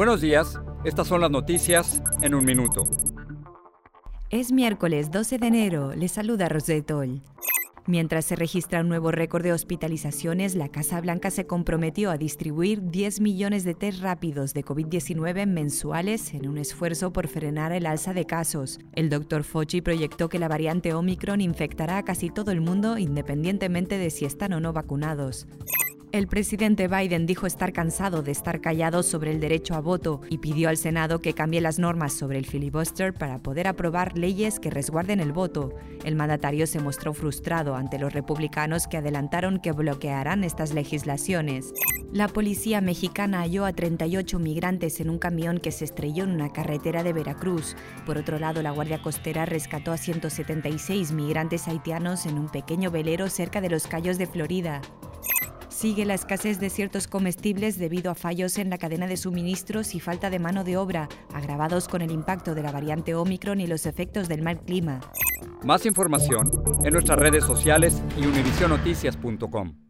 Buenos días, estas son las noticias en un minuto. Es miércoles 12 de enero, le saluda Rosetol. Mientras se registra un nuevo récord de hospitalizaciones, la Casa Blanca se comprometió a distribuir 10 millones de test rápidos de COVID-19 mensuales en un esfuerzo por frenar el alza de casos. El doctor Fauci proyectó que la variante Omicron infectará a casi todo el mundo independientemente de si están o no vacunados. El presidente Biden dijo estar cansado de estar callado sobre el derecho a voto y pidió al Senado que cambie las normas sobre el filibuster para poder aprobar leyes que resguarden el voto. El mandatario se mostró frustrado ante los republicanos que adelantaron que bloquearán estas legislaciones. La policía mexicana halló a 38 migrantes en un camión que se estrelló en una carretera de Veracruz. Por otro lado, la Guardia Costera rescató a 176 migrantes haitianos en un pequeño velero cerca de los Cayos de Florida sigue la escasez de ciertos comestibles debido a fallos en la cadena de suministros y falta de mano de obra, agravados con el impacto de la variante Omicron y los efectos del mal clima. Más información en nuestras redes sociales y univisionoticias.com.